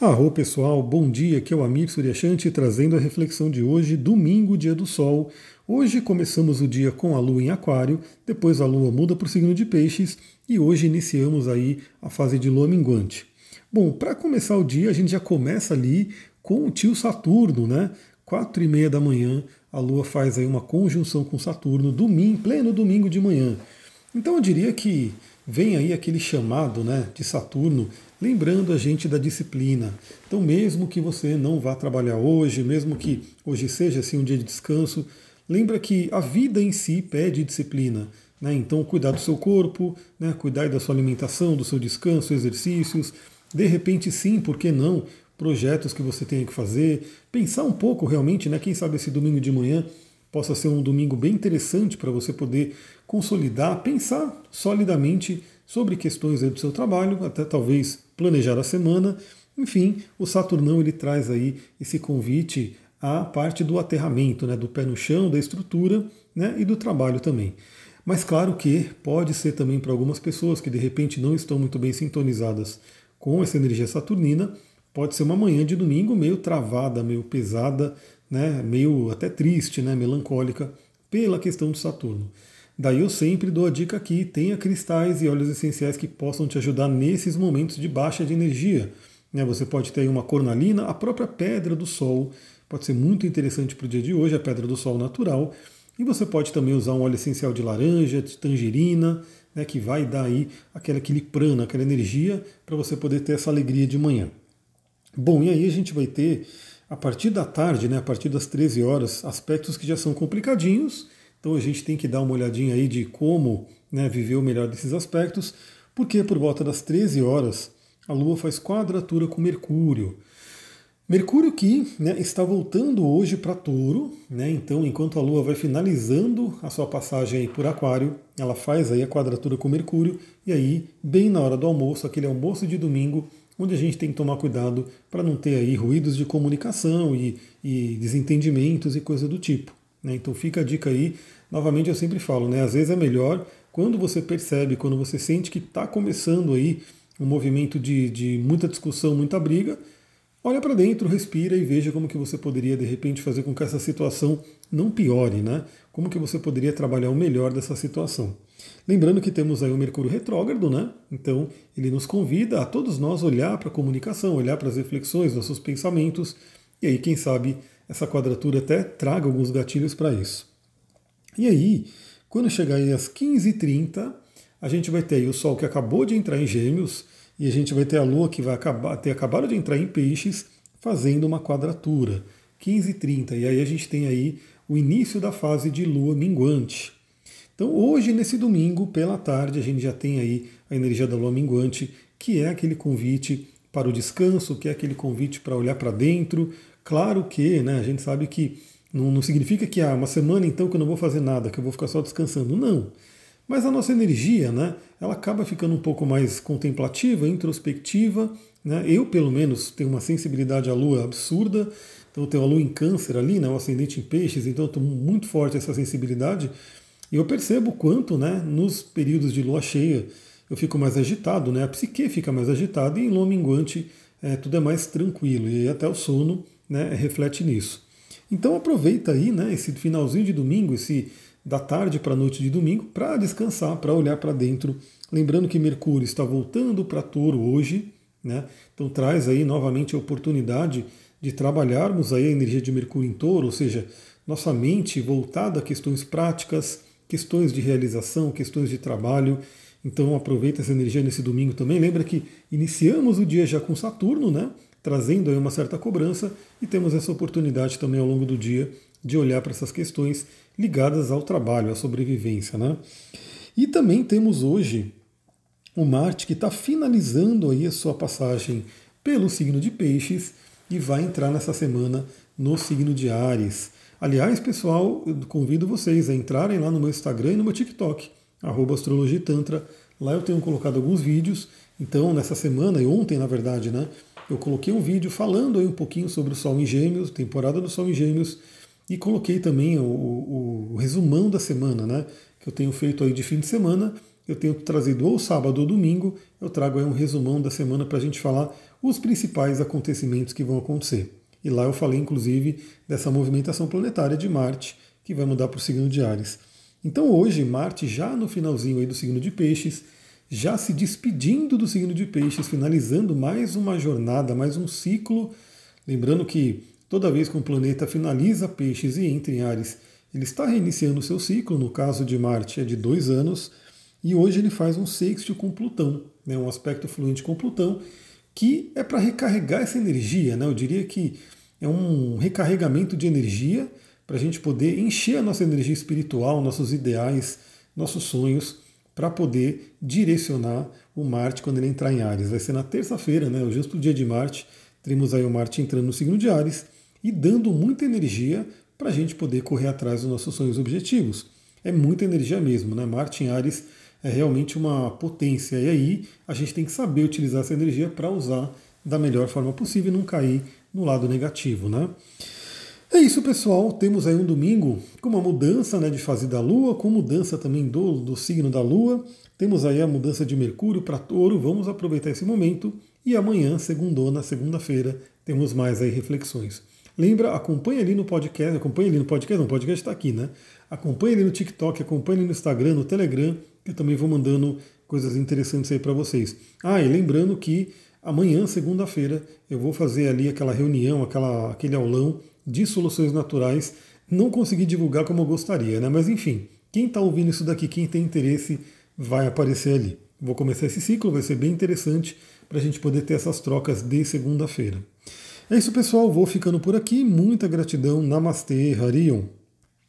Arro pessoal, bom dia, aqui é o Amir Suryashanti trazendo a reflexão de hoje, domingo, dia do sol. Hoje começamos o dia com a lua em aquário, depois a lua muda para o signo de peixes e hoje iniciamos aí a fase de lua minguante. Bom, para começar o dia a gente já começa ali com o tio Saturno, né? Quatro e meia da manhã a lua faz aí uma conjunção com Saturno, domingo, pleno domingo de manhã. Então eu diria que vem aí aquele chamado né, de Saturno lembrando a gente da disciplina. Então, mesmo que você não vá trabalhar hoje, mesmo que hoje seja assim um dia de descanso, lembra que a vida em si pede disciplina. Né? Então, cuidar do seu corpo, né? cuidar da sua alimentação, do seu descanso, exercícios. De repente, sim, por que não? Projetos que você tenha que fazer. Pensar um pouco realmente, né? quem sabe esse domingo de manhã possa ser um domingo bem interessante para você poder consolidar, pensar solidamente sobre questões do seu trabalho, até talvez planejar a semana. Enfim, o Saturnão ele traz aí esse convite à parte do aterramento, né, do pé no chão, da estrutura né, e do trabalho também. Mas claro que pode ser também para algumas pessoas que de repente não estão muito bem sintonizadas com essa energia saturnina, pode ser uma manhã de domingo meio travada, meio pesada, né, meio até triste, né, melancólica pela questão do Saturno. Daí eu sempre dou a dica aqui: tenha cristais e óleos essenciais que possam te ajudar nesses momentos de baixa de energia. Né, você pode ter uma cornalina, a própria pedra do sol, pode ser muito interessante para o dia de hoje, a pedra do sol natural. E você pode também usar um óleo essencial de laranja, de tangerina, né, que vai dar aí aquela, aquele prana, aquela energia para você poder ter essa alegria de manhã. Bom, e aí a gente vai ter, a partir da tarde, né, a partir das 13 horas, aspectos que já são complicadinhos, então a gente tem que dar uma olhadinha aí de como né, viver o melhor desses aspectos, porque por volta das 13 horas a Lua faz quadratura com Mercúrio. Mercúrio que né, está voltando hoje para Touro, né, então enquanto a Lua vai finalizando a sua passagem por Aquário, ela faz aí a quadratura com Mercúrio, e aí, bem na hora do almoço, aquele almoço de domingo, onde a gente tem que tomar cuidado para não ter aí ruídos de comunicação e, e desentendimentos e coisa do tipo. Né? Então fica a dica aí. Novamente eu sempre falo, né? às vezes é melhor quando você percebe, quando você sente que está começando aí um movimento de, de muita discussão, muita briga, olha para dentro, respira e veja como que você poderia de repente fazer com que essa situação não piore, né? Como que você poderia trabalhar o melhor dessa situação. Lembrando que temos aí o Mercúrio retrógrado, né? Então ele nos convida a todos nós olhar para a comunicação, olhar para as reflexões, nossos pensamentos, e aí quem sabe essa quadratura até traga alguns gatilhos para isso. E aí, quando chegar aí às 15h30, a gente vai ter aí o Sol que acabou de entrar em Gêmeos e a gente vai ter a Lua que vai acabar, ter acabado de entrar em Peixes, fazendo uma quadratura. 15h30. E aí a gente tem aí o início da fase de Lua minguante. Então hoje, nesse domingo, pela tarde, a gente já tem aí a energia da Lua minguante, que é aquele convite para o descanso, que é aquele convite para olhar para dentro, Claro que né, a gente sabe que não, não significa que há ah, uma semana então que eu não vou fazer nada, que eu vou ficar só descansando. Não. Mas a nossa energia, né, ela acaba ficando um pouco mais contemplativa, introspectiva. Né? Eu, pelo menos, tenho uma sensibilidade à lua absurda. Então, eu tenho a lua em câncer ali, né, o ascendente em peixes, então eu estou muito forte essa sensibilidade. E eu percebo o quanto, né, nos períodos de lua cheia, eu fico mais agitado, né, a psique fica mais agitada e em lua minguante é, tudo é mais tranquilo. E até o sono né, reflete nisso. Então aproveita aí né, esse finalzinho de domingo, esse da tarde para a noite de domingo, para descansar, para olhar para dentro. Lembrando que Mercúrio está voltando para Touro hoje, né? então traz aí novamente a oportunidade de trabalharmos aí a energia de Mercúrio em Touro, ou seja, nossa mente voltada a questões práticas, questões de realização, questões de trabalho. Então aproveita essa energia nesse domingo também. Lembra que iniciamos o dia já com Saturno, né? trazendo aí uma certa cobrança e temos essa oportunidade também ao longo do dia de olhar para essas questões ligadas ao trabalho, à sobrevivência. Né? E também temos hoje o Marte que está finalizando aí a sua passagem pelo signo de Peixes e vai entrar nessa semana no signo de Ares. Aliás, pessoal, convido vocês a entrarem lá no meu Instagram e no meu TikTok, astrologitantra. Lá eu tenho colocado alguns vídeos. Então, nessa semana, e ontem, na verdade, né, eu coloquei um vídeo falando aí um pouquinho sobre o Sol em Gêmeos, temporada do Sol em Gêmeos, e coloquei também o, o, o resumão da semana, né? Que eu tenho feito aí de fim de semana. Eu tenho trazido ou sábado ou domingo, eu trago aí um resumão da semana para a gente falar os principais acontecimentos que vão acontecer. E lá eu falei, inclusive, dessa movimentação planetária de Marte, que vai mudar para o signo de Ares. Então hoje, Marte, já no finalzinho do signo de Peixes, já se despedindo do signo de Peixes, finalizando mais uma jornada, mais um ciclo. Lembrando que toda vez que um planeta finaliza Peixes e entra em Ares, ele está reiniciando o seu ciclo, no caso de Marte é de dois anos, e hoje ele faz um sexto com Plutão, né, um aspecto fluente com Plutão, que é para recarregar essa energia. Né? Eu diria que é um recarregamento de energia para a gente poder encher a nossa energia espiritual, nossos ideais, nossos sonhos, para poder direcionar o Marte quando ele entrar em Ares. Vai ser na terça-feira, né, o justo dia de Marte, teremos aí o Marte entrando no signo de Ares e dando muita energia para a gente poder correr atrás dos nossos sonhos e objetivos. É muita energia mesmo, né? Marte em Ares é realmente uma potência. E aí a gente tem que saber utilizar essa energia para usar da melhor forma possível e não cair no lado negativo, né? É isso, pessoal. Temos aí um domingo com uma mudança né, de fase da Lua, com mudança também do, do signo da Lua. Temos aí a mudança de Mercúrio para Touro. Vamos aproveitar esse momento. E amanhã, segundona, segunda-feira, temos mais aí reflexões. Lembra, acompanha ali no podcast, acompanha ali no podcast, não, o podcast está aqui, né? Acompanha ali no TikTok, acompanha ali no Instagram, no Telegram, eu também vou mandando coisas interessantes aí para vocês. Ah, e lembrando que amanhã, segunda-feira, eu vou fazer ali aquela reunião, aquela, aquele aulão de soluções naturais. Não consegui divulgar como eu gostaria, né? Mas enfim, quem está ouvindo isso daqui, quem tem interesse, vai aparecer ali. Vou começar esse ciclo, vai ser bem interessante para a gente poder ter essas trocas de segunda-feira. É isso, pessoal. Vou ficando por aqui. Muita gratidão. Namastê, Harion.